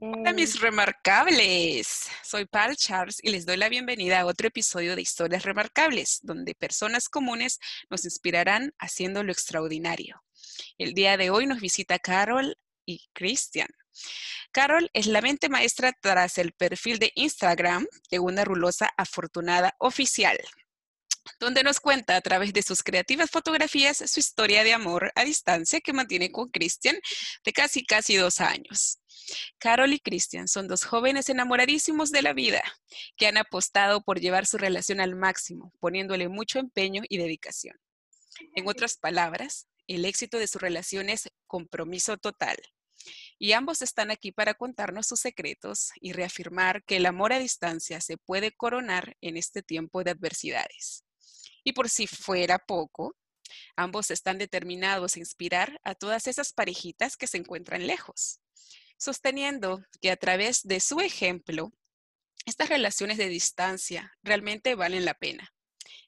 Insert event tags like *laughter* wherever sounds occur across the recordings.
Hola mis remarcables, soy Pal Charles y les doy la bienvenida a otro episodio de Historias Remarcables, donde personas comunes nos inspirarán haciendo lo extraordinario. El día de hoy nos visita Carol y Christian. Carol es la mente maestra tras el perfil de Instagram de una rulosa afortunada oficial, donde nos cuenta a través de sus creativas fotografías su historia de amor a distancia que mantiene con Christian de casi casi dos años. Carol y Christian son dos jóvenes enamoradísimos de la vida que han apostado por llevar su relación al máximo, poniéndole mucho empeño y dedicación. En otras palabras, el éxito de su relación es compromiso total. Y ambos están aquí para contarnos sus secretos y reafirmar que el amor a distancia se puede coronar en este tiempo de adversidades. Y por si fuera poco, ambos están determinados a inspirar a todas esas parejitas que se encuentran lejos sosteniendo que a través de su ejemplo, estas relaciones de distancia realmente valen la pena.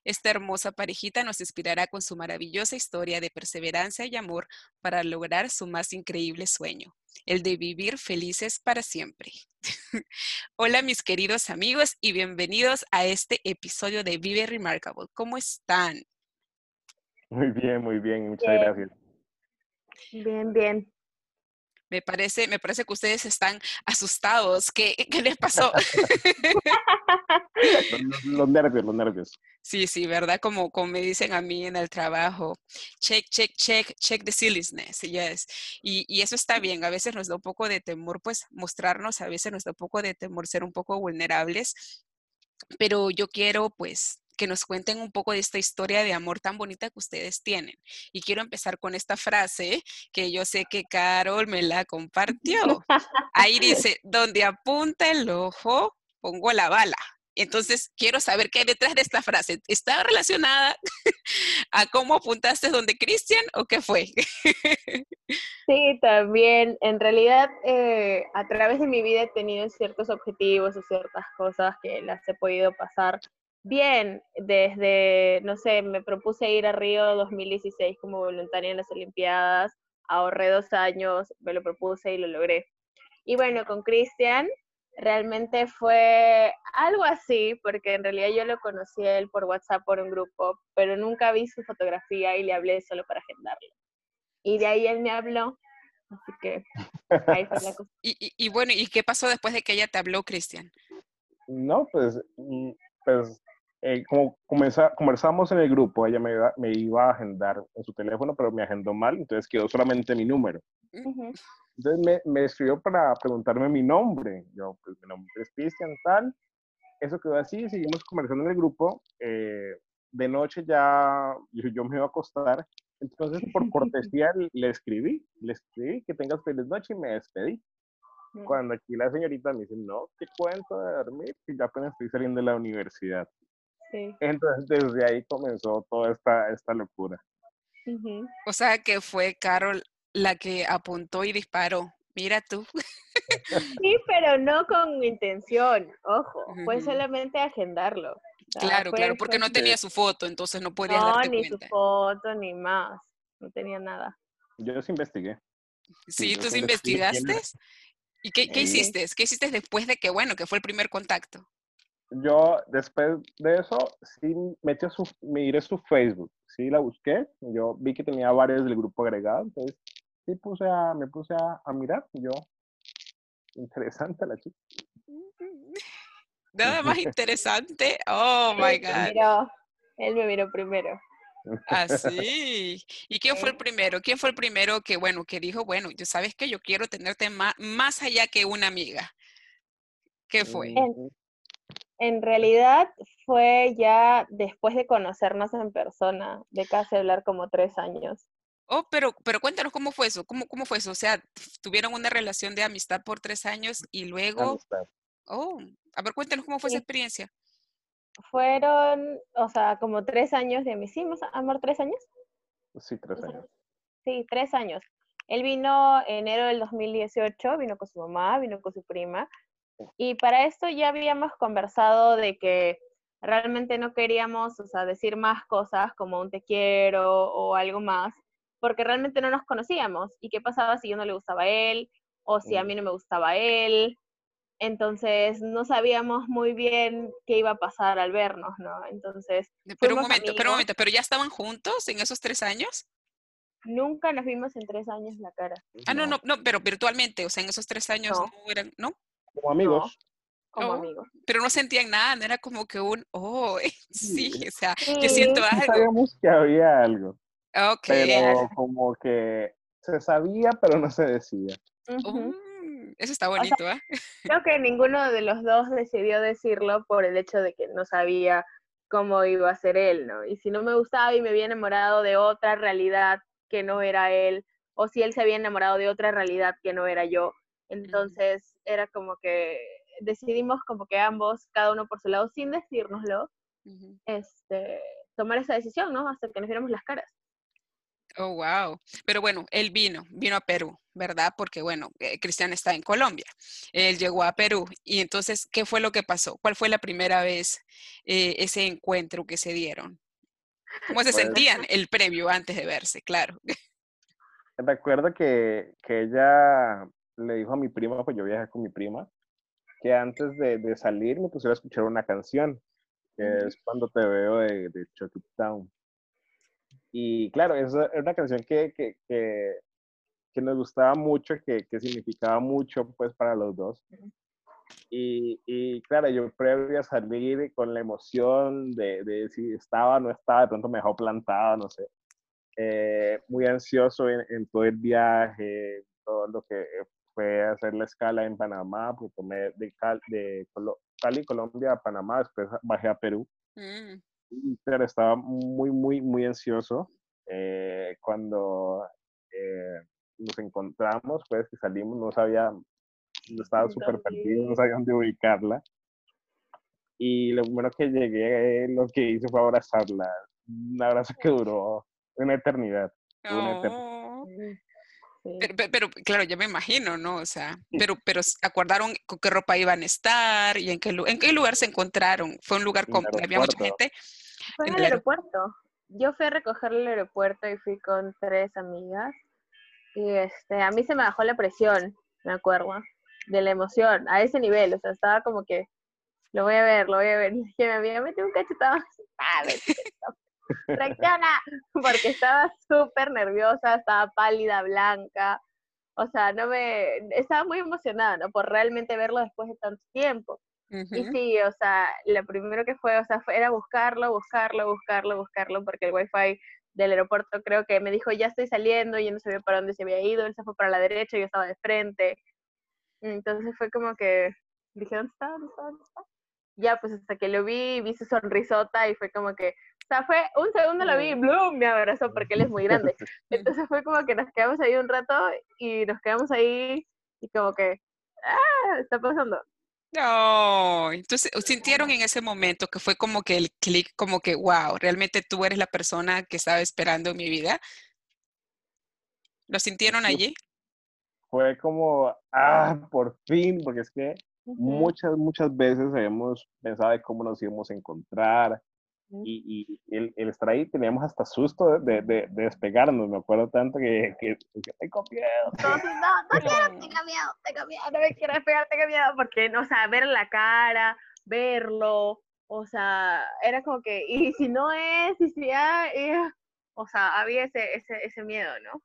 Esta hermosa parejita nos inspirará con su maravillosa historia de perseverancia y amor para lograr su más increíble sueño, el de vivir felices para siempre. *laughs* Hola mis queridos amigos y bienvenidos a este episodio de Vive Remarkable. ¿Cómo están? Muy bien, muy bien, muchas gracias. Bien, bien. Me parece, me parece que ustedes están asustados. ¿Qué, *laughs* qué les pasó? *laughs* los, nervios, los nervios. Sí, sí, ¿verdad? Como, como me dicen a mí en el trabajo. Check, check, check, check the silliness. Yes. Y, y eso está bien. A veces nos da un poco de temor, pues, mostrarnos. A veces nos da un poco de temor ser un poco vulnerables. Pero yo quiero, pues, que nos cuenten un poco de esta historia de amor tan bonita que ustedes tienen. Y quiero empezar con esta frase que yo sé que Carol me la compartió. *laughs* Ahí dice, donde apunta el ojo, pongo la bala. Entonces, quiero saber qué hay detrás de esta frase. ¿Está relacionada *laughs* a cómo apuntaste donde Cristian o qué fue? *laughs* sí, también. En realidad, eh, a través de mi vida he tenido ciertos objetivos y ciertas cosas que las he podido pasar Bien, desde, no sé, me propuse ir a Río 2016 como voluntaria en las Olimpiadas, ahorré dos años, me lo propuse y lo logré. Y bueno, con Cristian realmente fue algo así, porque en realidad yo lo conocí a él por WhatsApp, por un grupo, pero nunca vi su fotografía y le hablé solo para agendarlo. Y de ahí él me habló, así que ahí fue la *laughs* cosa. Y, y, bueno, ¿y qué pasó después de que ella te habló, Cristian? No, pues, mm, pues eh, como conversamos en el grupo, ella me iba, me iba, a agendar en su teléfono, pero me agendó mal, entonces quedó solamente mi número. Entonces me, me, escribió para preguntarme mi nombre. Yo, pues mi nombre es Cristian, tal. Eso quedó así, seguimos conversando en el grupo. Eh, de noche ya yo, yo, me iba a acostar, entonces por *laughs* cortesía le escribí, le escribí que tengas feliz noche y me despedí. Cuando aquí la señorita me dice, no, qué cuento de dormir, que ya apenas estoy saliendo de la universidad. Entonces, desde ahí comenzó toda esta, esta locura. O sea, que fue Carol la que apuntó y disparó. Mira tú. *laughs* Sí, pero no con intención, ojo, fue solamente agendarlo. claro, claro, porque no tenía su foto, entonces no podía no, ni su foto, ni más, no tenía nada. Yo los investigué. Sí, tú investigaste. ¿Y qué, qué hiciste? ¿Qué hiciste después de que, bueno, que fue el primer contacto? Yo, después de eso, sí metí su, miré su Facebook, sí la busqué, yo vi que tenía varios del grupo agregado, entonces sí puse a, me puse a, a mirar, yo, interesante la chica. Nada más interesante, oh my God. él me miró primero. *laughs* Ah, sí. ¿Y quién fue el primero? ¿Quién fue el primero que, bueno, que dijo, bueno, yo sabes que yo quiero tenerte más, más allá que una amiga? ¿Qué fue? En, realidad fue ya después de conocernos en persona, de casi hablar como tres años. Oh, pero, pero cuéntanos cómo fue eso, cómo, cómo fue eso. O sea, tuvieron una relación de amistad por tres años y luego... Oh, a ver, cuéntanos cómo fue esa experiencia. Fueron, o sea, como tres años de amistad, amor, tres años. Sí, tres años. Sí, tres años. Él vino en enero del 2018, vino con su mamá, vino con su prima. Y para esto ya habíamos conversado de que realmente no queríamos, o sea, decir más cosas como un te quiero o algo más, porque realmente no nos conocíamos. ¿Y qué pasaba si yo no le gustaba a él? O si a mí no me gustaba a él, entonces no sabíamos muy bien qué iba a pasar al vernos, ¿no? Entonces. Pero un momento, pero un momento, ¿pero ya estaban juntos en esos tres años? Nunca nos vimos en tres años la cara. Ah, no, no, no, pero virtualmente, o sea, en esos tres años no, eran, ¿no? Como amigos. como amigos. Pero no sentían nada, no era como que un, oh, *laughs* sí, o sea, yo siento algo. Sabíamos que había algo. Ok. Pero como que se sabía, pero no se decía. Eso está bonito, ¿eh? Creo que ninguno de los dos decidió decirlo por el hecho de que no sabía cómo iba a ser él, ¿no? Y si no me gustaba y me había enamorado de otra realidad que no era él, o si él se había enamorado de otra realidad que no era yo, entonces era como que decidimos como que ambos, cada uno por su lado, sin decírnoslo, este, tomar esa decisión, ¿no? Hasta que nos viéramos las caras. Oh, wow. Pero bueno, él vino, vino a Perú, ¿verdad? Porque bueno, eh, Cristian está en Colombia. Él llegó a Perú. Y entonces, ¿qué fue lo que pasó? ¿Cuál fue la primera vez eh, ese encuentro que se dieron? ¿Cómo se pues sentían el previo antes de verse? Claro. Recuerdo que, que ella le dijo a mi prima, pues yo viajé con mi prima, que antes de, de salir me pusiera a escuchar una canción, que es Cuando te veo de, de Chucky Town. Y claro, es una canción que, que, que, nos gustaba mucho, que, que, significaba mucho pues para los dos. Y, y, claro, yo previo a salir con la emoción de, de, si estaba o no estaba, de pronto me dejó plantado, no sé. Eh, muy ansioso en, en, todo el viaje, todo lo que fue hacer la escala en Panamá, pues tomé de, de Cali, Colombia a Panamá, después bajé a Perú. Mm pero estaba muy, muy, muy ansioso eh, cuando eh, nos encontramos, pues que salimos, no sabía, estaba súper perdido, no sabía dónde ubicarla. Y lo primero que llegué, lo que hice fue abrazarla. Un abrazo que duró una eternidad. Oh. Pero, claro, ya me imagino, ¿no? O sea, pero, pero acordaron con qué ropa iban a estar y en qué, en qué lugar se encontraron. Fue un lugar con había mucha gente. Fue en el aeropuerto. Yo fui a recogerle al aeropuerto y fui con tres amigas. Y este, a mí se me bajó la presión, me acuerdo, de la emoción, a ese nivel. O sea, estaba como que, lo voy a ver, lo voy a ver. *laughs* Y que me había metido un cachetado. *laughs* ¡Ah, reacciona, porque estaba súper nerviosa, estaba pálida, blanca, o sea, no me, estaba muy emocionada, ¿no? Por realmente verlo después de tanto tiempo. Y sí, o sea, lo primero que fue, o sea, fue, era buscarlo, buscarlo, buscarlo, buscarlo, porque el wifi del aeropuerto creo que me dijo, ya estoy saliendo, y no sabía para dónde se había ido, él se fue para la derecha, yo estaba de frente. Entonces fue como que dije, ¿dónde está? ¿Dónde está? ¿Dónde está? Ya, pues hasta que lo vi, vi su sonrisota y fue como que, o sea, fue un segundo lo vi y ¡bloom! me abrazó porque él es muy grande. *laughs* Entonces fue como que nos quedamos ahí un rato y nos quedamos ahí y como que, ¡ah! Está pasando. No, entonces sintieron en ese momento que fue como que el clic, como que, wow, realmente tú eres la persona que estaba esperando en mi vida. ¿Lo sintieron allí? fue como, ah, por fin, porque es que muchas, muchas veces habíamos pensado de cómo nos íbamos a encontrar, y, y el, el, estar ahí teníamos hasta susto de, de, de, despegarnos. Me acuerdo tanto que, que, que tengo miedo. No, no, no quiero, *laughs* tengo miedo, tengo miedo, no me quiero despegar, tengo miedo, porque, o sea, ver la cara, verlo, o sea, era como que, y si no es, y si ya, o sea, había ese, ese, ese miedo, ¿no?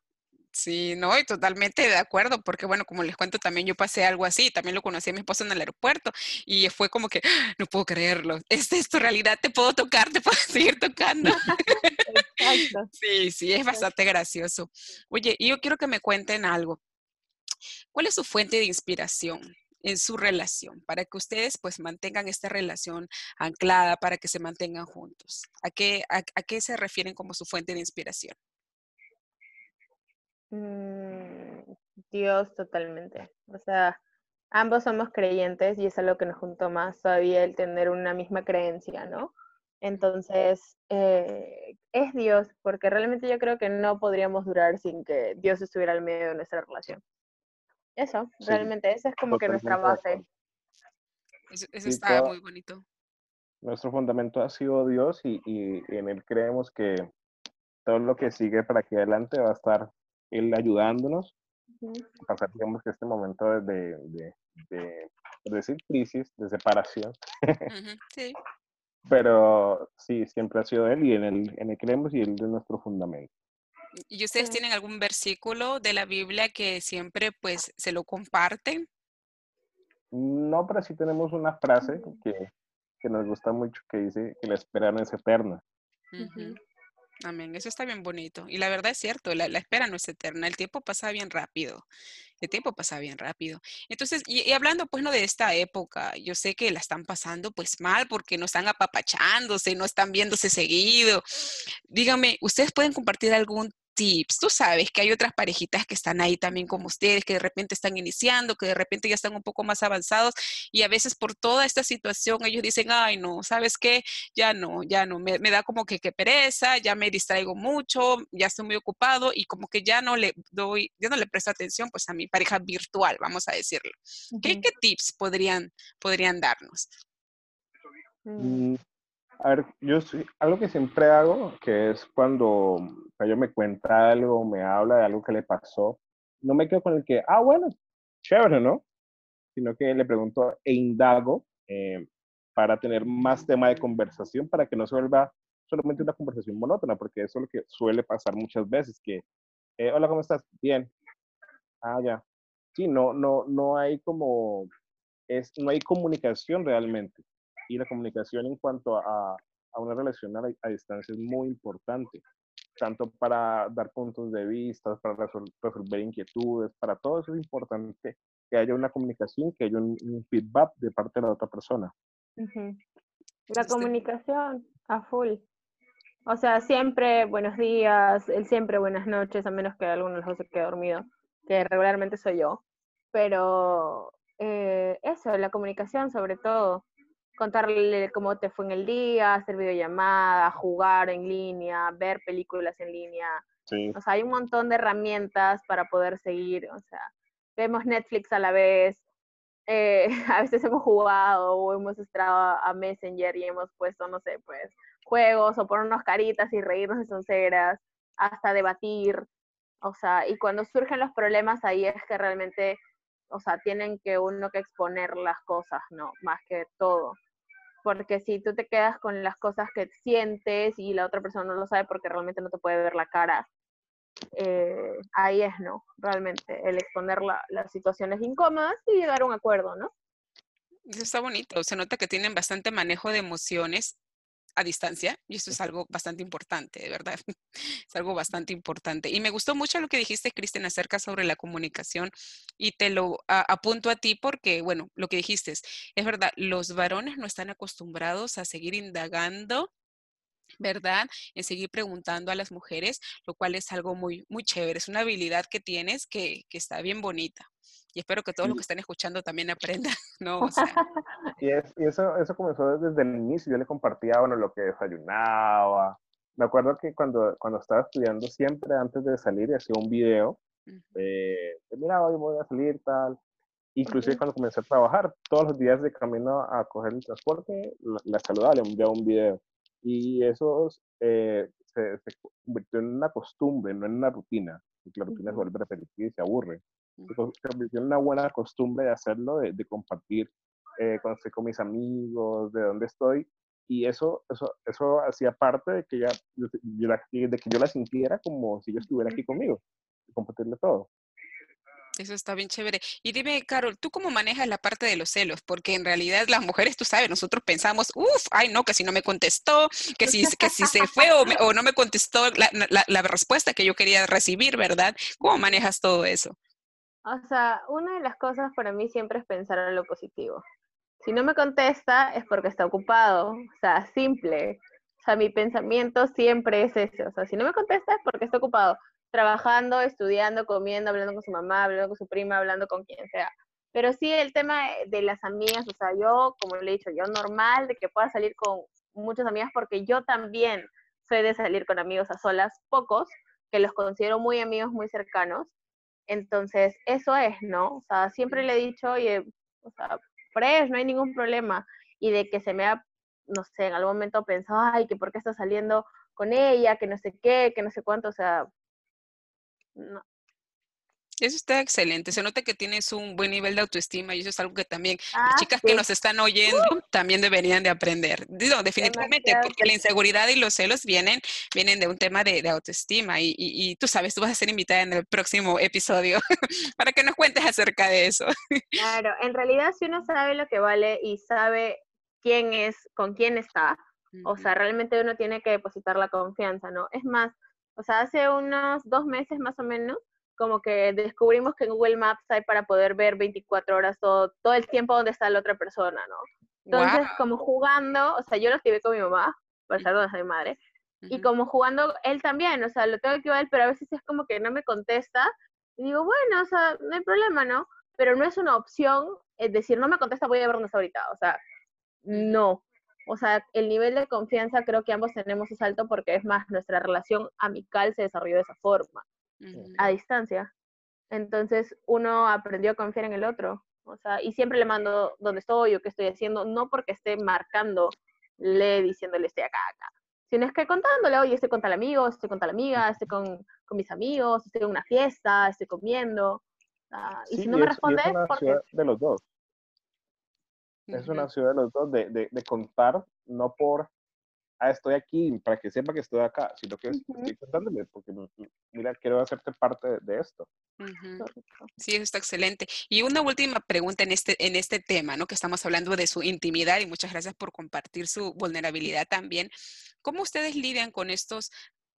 Sí, no, y totalmente de acuerdo, porque bueno, como les cuento, también yo pasé algo así, también lo conocí a mi esposo en el aeropuerto y fue como que, ¡Ah! no puedo creerlo, ¿es tu realidad? ¿Te puedo tocar? ¿Te puedo *laughs* seguir tocando? *laughs* Sí, sí, es bastante gracioso. Oye, y yo quiero que me cuenten algo. ¿Cuál es su fuente de inspiración? en su relación, para que ustedes pues mantengan esta relación anclada, para que se mantengan juntos. ¿A qué, a qué se refieren como su fuente de inspiración? Mm, Dios totalmente. O sea, ambos somos creyentes y es algo que nos juntó más todavía el tener una misma creencia, ¿no? Entonces, eh, es Dios, porque realmente yo creo que no podríamos durar sin que Dios estuviera al medio de nuestra relación. Eso, realmente, esa es como que nuestra base. Eso, está muy bonito. Nuestro fundamento ha sido Dios y, y en él creemos que todo lo que sigue para aquí adelante va a estar él ayudándonos a pasar, digamos, que este momento de, de, de, decir crisis, de separación. sí. Pero sí, siempre ha sido él y en él, en él creemos y él es nuestro fundamento. ¿Y ustedes tienen algún versículo de la Biblia que siempre pues se lo comparten? No, pero sí tenemos una frase que, que nos gusta mucho que dice que la espera no es eterna. Amén, eso está bien bonito. Y la verdad es cierto, la, espera no es eterna, el tiempo pasa bien rápido, el tiempo pasa bien rápido. Entonces, y, hablando pues no de esta época, yo sé que la están pasando pues mal porque no están apapachándose, no están viéndose seguido. Díganme, ¿ustedes pueden compartir algún tips. Tú sabes que hay otras parejitas que están ahí también como ustedes, que de repente están iniciando, que de repente ya están un poco más avanzados y a veces por toda esta situación ellos dicen, ay no, ¿sabes qué? Ya no, ya no, me, da como que, que, pereza, ya me distraigo mucho, ya estoy muy ocupado y como que ya no le doy, ya no le presto atención pues a mi pareja virtual, vamos a decirlo. ¿Qué, tips podrían, podrían darnos? Mm, a ver, yo algo que siempre hago, que es cuando ella me cuenta algo, me habla de algo que le pasó, no me quedo con el que, ah, bueno, chévere, ¿no? Sino que le pregunto e indago eh, para tener más tema de conversación, para que no se vuelva solamente una conversación monótona, porque eso es lo que suele pasar muchas veces, que, eh, hola, ¿cómo estás? Bien. Ah, ya. Sí, no, no, no hay como, es, no hay comunicación realmente y la comunicación en cuanto a, a una relación a, distancia es muy importante, tanto para dar puntos de vista, para resolver inquietudes, para todo eso es importante que haya una comunicación, que haya un, feedback de parte de la otra persona. La comunicación a full. O sea, siempre buenos días, el siempre buenas noches, a menos que alguno de los se quede dormido, que regularmente soy yo. Pero eh, eso, la comunicación sobre todo contarle cómo te fue en el día, hacer videollamadas, jugar en línea, ver películas en línea. O sea, hay un montón de herramientas para poder seguir. O sea, vemos Netflix a la vez. Eh, *laughs* a veces hemos jugado o hemos entrado a Messenger y hemos puesto, no sé, pues, juegos o ponernos caritas y reírnos de sonceras, hasta debatir. O sea, y cuando surgen los problemas ahí es que realmente, o sea, tienen que uno que exponer las cosas, ¿no? Más que todo porque si tú te quedas con las cosas que sientes y la otra persona no lo sabe porque realmente no te puede ver la cara, eh, ahí es, ¿no? Realmente, el exponer las situaciones incómodas y llegar a un acuerdo, ¿no? Eso está bonito, se nota que tienen bastante manejo de emociones a distancia y eso es algo bastante importante, de verdad. *laughs* Es algo bastante importante. Y me gustó mucho lo que dijiste, Kristen, acerca sobre la comunicación y te lo apunto a ti porque, bueno, lo que dijiste es, es verdad, los varones no están acostumbrados a seguir indagando ¿verdad? En seguir preguntando a las mujeres, lo cual es algo muy, muy chévere. Es una habilidad que tienes que, que está bien bonita y espero que todos los que están escuchando también aprendan, *laughs* ¿no? O sea. *laughs* y, eso, eso comenzó desde el inicio, yo le compartía, bueno, lo que desayunaba. Me acuerdo que cuando, cuando estaba estudiando, siempre antes de salir hacía un video Eh, mira, hoy voy a salir, tal. Inclusive cuando comencé a trabajar, todos los días de camino a coger el transporte, la, saludaba, le enviaba un video. Y eso eh, se, se, convirtió en una costumbre, no en una rutina, porque la rutina se vuelve repetitiva y se aburre. Se convirtió en una buena costumbre de hacerlo, de, de compartir eh, cuando estoy con mis amigos, de dónde estoy. Y eso, eso, eso hacía parte de que, ya, de que yo la sintiera como si yo estuviera aquí conmigo, compartirle todo. Eso está bien chévere. Y dime, Carol, ¿tú cómo manejas la parte de los celos? Porque en realidad las mujeres, tú sabes, nosotros pensamos, uff, ay no, que si no me contestó, que si, que si se fue o, o no me contestó la, la, la, respuesta que yo quería recibir, ¿verdad? ¿Cómo manejas todo eso? O sea, una de las cosas para mí siempre es pensar en lo positivo. Si no me contesta es porque está ocupado, o sea, simple. O sea, mi pensamiento siempre es ese. O sea, si no me contesta es porque está ocupado trabajando, estudiando, comiendo, hablando con su mamá, hablando con su prima, hablando con quien sea. Pero sí el tema de las amigas, o sea, yo, como le he dicho, yo normal de que pueda salir con muchas amigas porque yo también soy de salir con amigos a solas, pocos, que los considero muy amigos, muy cercanos. Entonces, eso es, ¿no? O sea, siempre le he dicho, oye, o sea, fresh, no hay ningún problema. Y de que se me ha, no sé, en algún momento pensado, ay, que por qué está saliendo con ella, que no sé qué, que no sé cuánto, o sea, no. Eso está excelente. Se nota que tienes un buen nivel de autoestima y eso es algo que también las ah, chicas que nos están oyendo uh. también deberían de aprender. Digo, definitivamente, porque la inseguridad y los celos vienen, vienen de un tema de, autoestima y, y, tú sabes, tú vas a ser invitada en el próximo episodio *laughs* para que nos cuentes acerca de eso. Claro, en realidad si uno sabe lo que vale y sabe quién es, con quién está, o sea, realmente uno tiene que depositar la confianza, ¿no? Es más, o sea, hace unos dos meses más o menos, como que descubrimos que en Google Maps hay para poder ver 24 horas todo, todo el tiempo donde está la otra persona, ¿no? Entonces, como jugando, o sea, yo lo activé con mi mamá, por ser donde mi madre, y como jugando él también, o sea, lo tengo que ver, pero a veces es como que no me contesta, y digo, bueno, o sea, no hay problema, ¿no? Pero no es una opción, es decir, no me contesta, voy a ver dónde está ahorita, o sea, no, o sea, el nivel de confianza creo que ambos tenemos es alto porque es más, nuestra relación amical se desarrolló de esa forma, a distancia. Entonces uno aprendió a confiar en el otro. O sea, y siempre le mando dónde estoy o qué estoy haciendo, no porque esté marcándole, diciéndole estoy acá, acá, sino es que contándole, oye, estoy con tal amigo, estoy con tal amiga, estoy con, con mis amigos, estoy en una fiesta, estoy comiendo. y si no me responde, es porque... de los dos. Es una ciudad de los dos, de, de, de, contar, no por, ah, estoy aquí, para que sepa que estoy acá, sino que estoy contándole, porque mira, quiero hacerte parte de, esto. Sí, eso está excelente. Y una última pregunta en este, en este tema, ¿no? Que estamos hablando de su intimidad y muchas gracias por compartir su vulnerabilidad también. ¿Cómo ustedes lidian con estos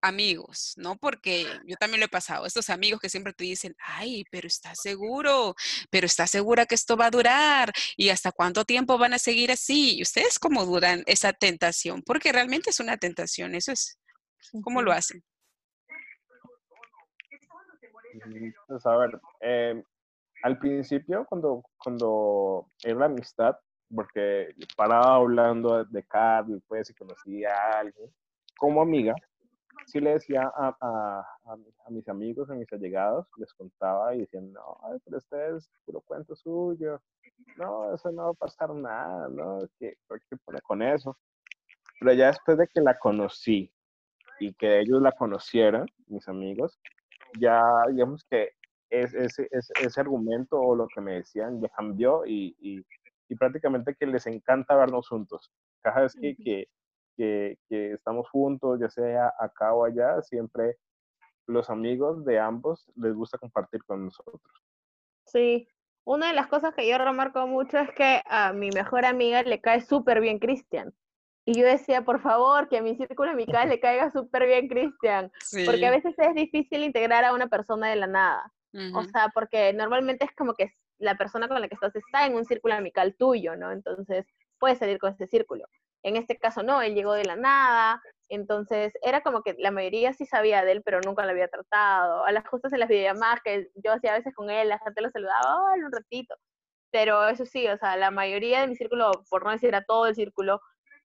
amigos, ¿no? Porque yo también lo he pasado, estos amigos que siempre te dicen, ay, pero estás seguro, pero estás segura que esto va a durar y hasta cuánto tiempo van a seguir así. ¿Y ustedes cómo duran esa tentación? Porque realmente es una tentación, eso es, ¿cómo lo hacen? Mm, pues a ver, em, al principio cuando, cuando era la amistad, porque paraba hablando de Carl, pues, si conocía a alguien, como amiga, sí le decía a, a, a, mis amigos, a mis allegados, les contaba y decían, no, pero este es puro cuento suyo, no, eso no va a pasar nada, ¿no? ¿Qué, qué pone con eso? Pero ya después de que la conocí y que ellos la conocieran, mis amigos, ya digamos que ese, ese, ese argumento o lo que me decían ya cambió y, y, y prácticamente que les encanta vernos juntos. Cada vez que, que que, estamos juntos, ya sea acá o allá, siempre los amigos de ambos les gusta compartir con nosotros. Sí, una de las cosas que yo remarco mucho es que a mi mejor amiga le cae súper bien Cristian. Y yo decía, por favor, que a mi círculo amical le caiga súper bien Cristian. Porque a veces es difícil integrar a una persona de la nada. O sea, porque normalmente es como que la persona con la que estás está en un círculo amical tuyo, ¿no? Entonces, puedes salir con este círculo. En este caso no, él llegó de la nada, entonces era como que la mayoría sí sabía de él, pero nunca lo había tratado. A las justas en las videollamadas que yo hacía a veces con él, la gente lo saludaba, oh, un ratito. Pero eso sí, o sea, la mayoría de mi círculo, por no decir a todo el círculo,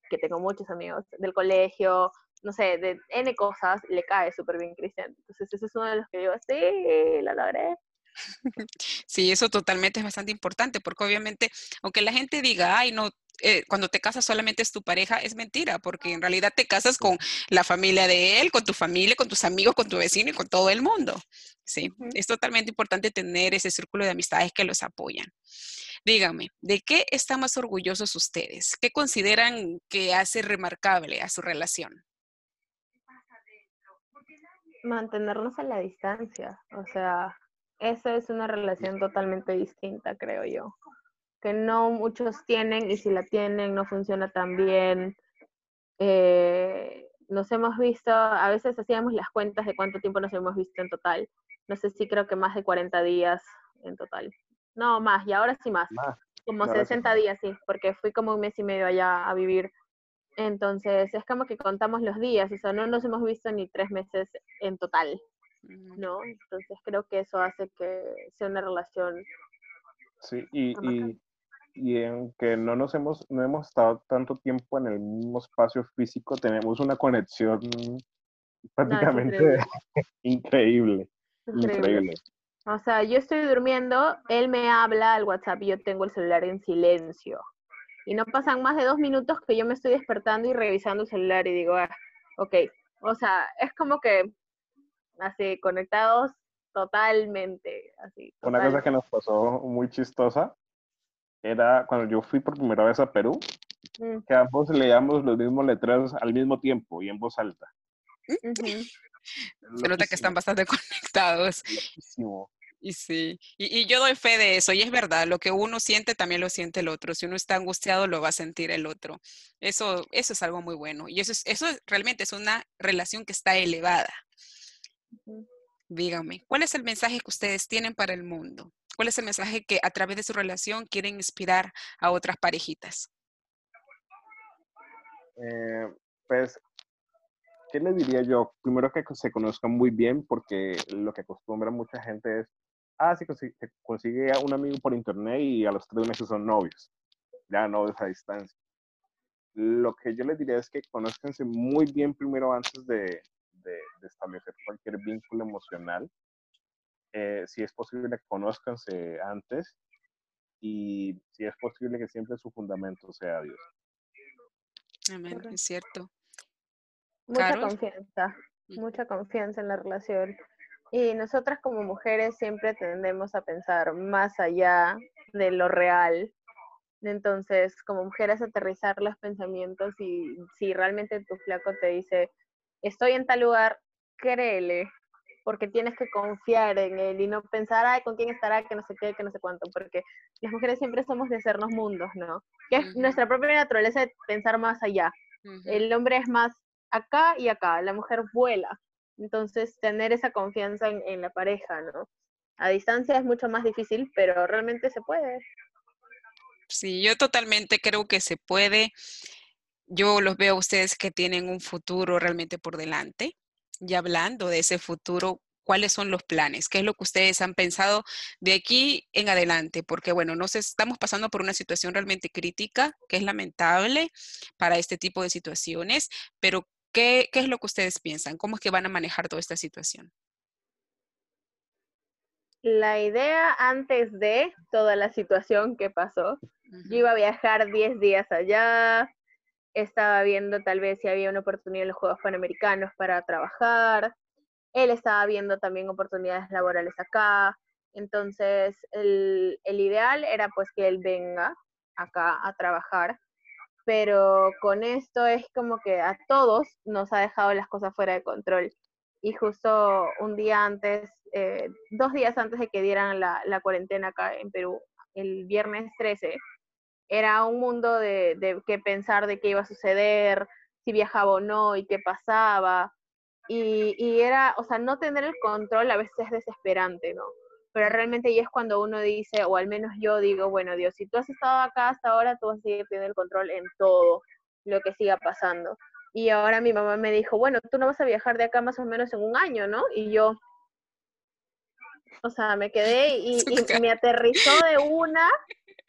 que tengo muchos amigos del colegio, no sé, de N cosas, le cae súper bien Cristian. Entonces ese es uno de los que digo, sí, lo logré. *laughs* Sí, eso totalmente es bastante importante, porque obviamente, aunque la gente diga, ay, no, eh, cuando te casas solamente es tu pareja, es mentira, porque en realidad te casas con la familia de él, con tu familia, con tus amigos, con tu vecino y con todo el mundo. Sí, es totalmente importante tener ese círculo de amistades que los apoyan. Díganme, ¿de qué están más orgullosos ustedes? ¿Qué consideran que hace remarcable a su relación? Mantenernos a la distancia, o sea, esa es una relación totalmente distinta, creo yo. Que no muchos tienen y si la tienen no funciona tan bien. Eh, nos hemos visto, a veces hacíamos las cuentas de cuánto tiempo nos hemos visto en total. No sé si creo que más de 40 días en total. No, más, y ahora sí más. Como 60 días, sí, porque fui como un mes y medio allá a vivir. Entonces, es como que contamos los días, o sea, no nos hemos visto ni tres meses en total. ¿no? Entonces creo que eso hace que sea una relación. Sí, y, y, y en que no nos hemos, no hemos estado tanto tiempo en el mismo espacio físico, tenemos una conexión prácticamente *laughs* increíble. increíble. O sea, yo estoy durmiendo, él me habla al WhatsApp y yo tengo el celular en silencio. Y no pasan más de dos minutos que yo me estoy despertando y revisando el celular y digo, ah, ok. O sea, es como que así conectados totalmente, así. Una cosa que nos pasó muy chistosa era cuando yo fui por primera vez a Perú, mm. que ambos leíamos los mismos letreros al mismo tiempo y en voz alta. Se nota que están bastante *laughs* conectados. Y sí, y, yo doy fe de eso, y es verdad, lo que uno siente también lo siente el otro. Si uno está angustiado, lo va a sentir el otro. Eso, eso es algo muy bueno. Y eso, es, eso realmente es una relación que está elevada. Díganme, ¿cuál es el mensaje que ustedes tienen para el mundo? ¿Cuál es el mensaje que a través de su relación quieren inspirar a otras parejitas? Eh, pues, ¿qué les diría yo? Primero que se conozcan muy bien, porque lo que acostumbra mucha gente es, ah, sí, se consigue a un amigo por internet y a los tres meses son novios, ya novios a distancia. Lo que yo les diría es que conozcanse muy bien primero antes de, establecer cualquier vínculo emocional. Eh, si es posible, conózcanse antes y si es posible que siempre su fundamento sea Dios. Amén, es cierto. Mucha confianza, mucha confianza en la relación. Y nosotras como mujeres siempre tendemos a pensar más allá de lo real. Entonces, como mujeres, aterrizar los pensamientos y si realmente tu flaco te dice, estoy en tal lugar, créele, porque tienes que confiar en él y no pensar, ay, con quién estará, que no sé qué, que no sé cuánto, porque las mujeres siempre somos de hacernos mundos, ¿no? Que es nuestra propia naturaleza de pensar más allá. El hombre es más acá y acá, la mujer vuela. Entonces, tener esa confianza en, en la pareja, ¿no? A distancia es mucho más difícil, pero realmente se puede. Sí, yo totalmente creo que se puede yo los veo a ustedes que tienen un futuro realmente por delante. Y hablando de ese futuro, ¿cuáles son los planes? ¿Qué es lo que ustedes han pensado de aquí en adelante? Porque, bueno, nos estamos pasando por una situación realmente crítica, que es lamentable para este tipo de situaciones, pero ¿qué, qué es lo que ustedes piensan? ¿Cómo es que van a manejar toda esta situación? La idea antes de toda la situación que pasó, yo iba a viajar 10 días allá, estaba viendo tal vez si había una oportunidad en los Juegos Panamericanos para trabajar, él estaba viendo también oportunidades laborales acá, entonces el, el ideal era pues que él venga acá a trabajar, pero con esto es como que a todos nos ha dejado las cosas fuera de control. Y justo un día antes, eh, dos días antes de que dieran la, la cuarentena acá en Perú, el viernes 13, era un mundo de, de qué pensar de qué iba a suceder, si viajaba o no y qué pasaba. Y, y, era, o sea, no tener el control a veces es desesperante, ¿no? Pero realmente ahí es cuando uno dice, o al menos yo digo, bueno, Dios, si tú has estado acá hasta ahora, tú vas a seguir teniendo el control en todo lo que siga pasando. Y ahora mi mamá me dijo, bueno, tú no vas a viajar de acá más o menos en un año, ¿no? Y yo, o sea, me quedé y, y *laughs* me aterrizó de una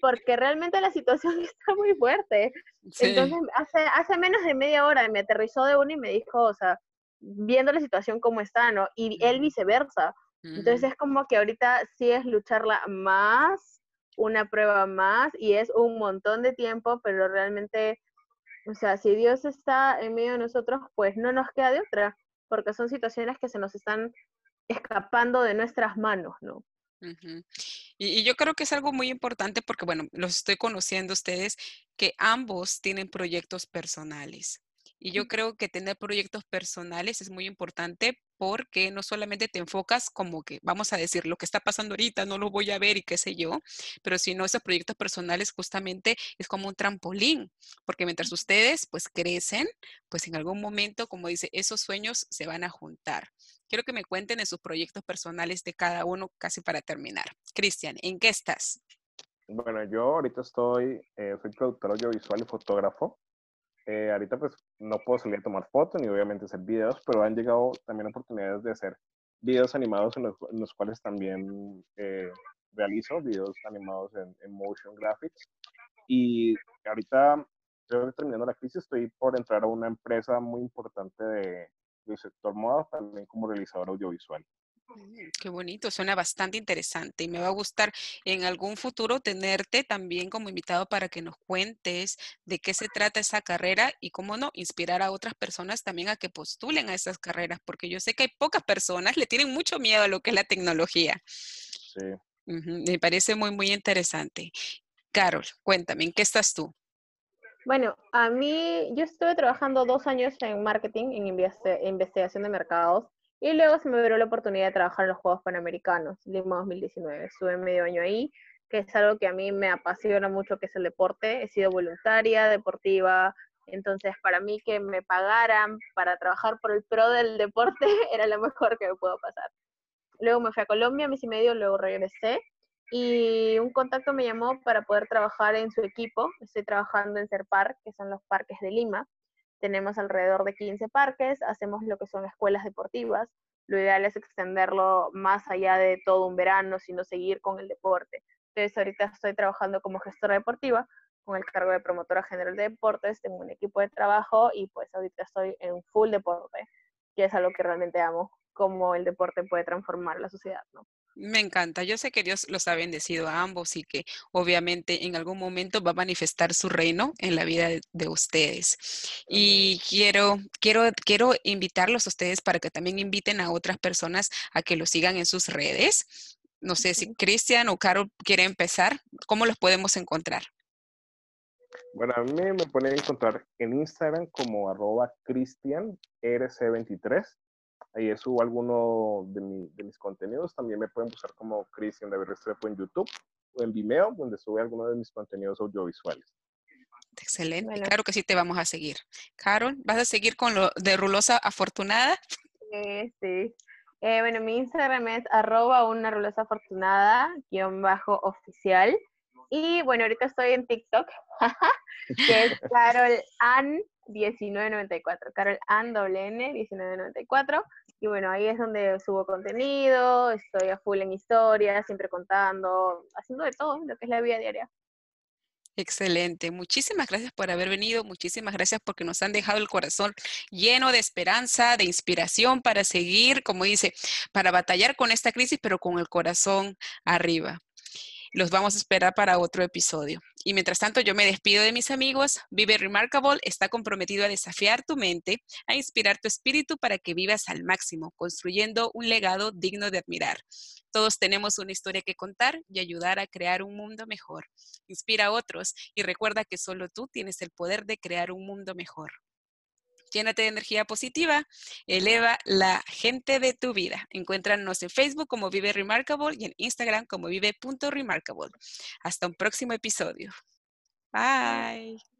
porque realmente la situación *laughs* está muy fuerte. Entonces, hace, hace menos de media hora me aterrizó de uno y me dijo, o sea, viendo la situación como está, ¿no? Y él viceversa. Entonces es como que ahorita sí es lucharla más, una prueba más, y es un montón de tiempo, pero realmente, o sea, si Dios está en medio de nosotros, pues no nos queda de otra, porque son situaciones que se nos están escapando de nuestras manos, ¿no? Y, yo creo que es algo muy importante porque, bueno, los estoy conociendo ustedes, que ambos tienen proyectos personales. Y yo creo que tener proyectos personales es muy importante porque no solamente te enfocas como que, vamos a decir, lo que está pasando ahorita, no lo voy a ver y qué sé yo, pero sino esos proyectos personales justamente es como un trampolín, porque mientras ustedes pues crecen, pues en algún momento, como dice, esos sueños se van a juntar. Quiero que me cuenten de sus proyectos personales de cada uno casi para terminar. Cristian, ¿en qué estás? Bueno, yo ahorita estoy, eh, soy productor audiovisual y fotógrafo. Eh, ahorita pues no puedo salir a tomar fotos ni obviamente hacer videos, pero han llegado también oportunidades de hacer videos animados en los, cuales también eh, realizo videos animados en, motion graphics. Y ahorita, estoy terminando la crisis, estoy por entrar a una empresa muy importante de, del sector moda, también como realizador audiovisual. Qué bonito, suena bastante interesante y me va a gustar en algún futuro tenerte también como invitado para que nos cuentes de qué se trata esa carrera y cómo no, inspirar a otras personas también a que postulen a esas carreras, porque yo sé que hay pocas personas, le tienen mucho miedo a lo que es la tecnología. Sí. me parece muy, muy interesante. Carol, cuéntame, ¿en qué estás tú? Bueno, a mí, yo estuve trabajando dos años en marketing, en investigación de mercados, y luego se me dio la oportunidad de trabajar en los Juegos Panamericanos, Lima 2019. Estuve medio año ahí, que es algo que a mí me apasiona mucho, que es el deporte. He sido voluntaria, deportiva, entonces para mí que me pagaran para trabajar por el pro del deporte *laughs* era lo mejor que me pudo pasar. Luego me fui a Colombia, mes y medio, luego regresé y un contacto me llamó para poder trabajar en su equipo. Estoy trabajando en Serpar, que son los parques de Lima. Tenemos alrededor de 15 parques, hacemos lo que son escuelas deportivas. Lo ideal es extenderlo más allá de todo un verano, sino seguir con el deporte. Entonces, ahorita estoy trabajando como gestora deportiva con el cargo de promotora general de deportes, tengo un equipo de trabajo y pues ahorita estoy en full deporte, que es algo que realmente amo, cómo el deporte puede transformar la sociedad, ¿no? Me encanta. Yo sé que Dios los ha bendecido a ambos y que obviamente en algún momento va a manifestar su reino en la vida de, ustedes. Y quiero, quiero, quiero invitarlos a ustedes para que también inviten a otras personas a que los sigan en sus redes. No sé si Cristian o Carol quiere empezar. ¿Cómo los podemos encontrar? Bueno, a mí me pueden encontrar en Instagram como arroba cristianrc23 Ahí subo alguno de, mis contenidos. También me pueden buscar como Cristian David Restrepo en YouTube o en Vimeo, donde sube algunos de mis contenidos audiovisuales. Excelente, claro que sí te vamos a seguir. Carol, ¿vas a seguir con lo de Rulosa Afortunada? Sí, sí. Eh, bueno, mi Instagram es arroba una rulosa afortunada, guion bajo oficial. Y bueno, ahorita estoy en TikTok, *laughs* que es *laughs* Carol Ann 1994, Carol Ann N 1994. Y bueno, ahí es donde subo contenido, estoy a full en historia, siempre contando, haciendo de todo, lo que es la vida diaria. Excelente. Muchísimas gracias por haber venido. Muchísimas gracias porque nos han dejado el corazón lleno de esperanza, de inspiración para seguir, como dice, para batallar con esta crisis, pero con el corazón arriba. Los vamos a esperar para otro episodio. Y mientras tanto, yo me despido de mis amigos. Vive Remarkable está comprometido a desafiar tu mente, a inspirar tu espíritu para que vivas al máximo, construyendo un legado digno de admirar. Todos tenemos una historia que contar y ayudar a crear un mundo mejor. Inspira a otros y recuerda que solo tú tienes el poder de crear un mundo mejor llénate de energía positiva, eleva la gente de tu vida. Encuéntranos en Facebook como Vive Remarkable y en Instagram como vive.remarkable. Hasta un próximo episodio. Bye.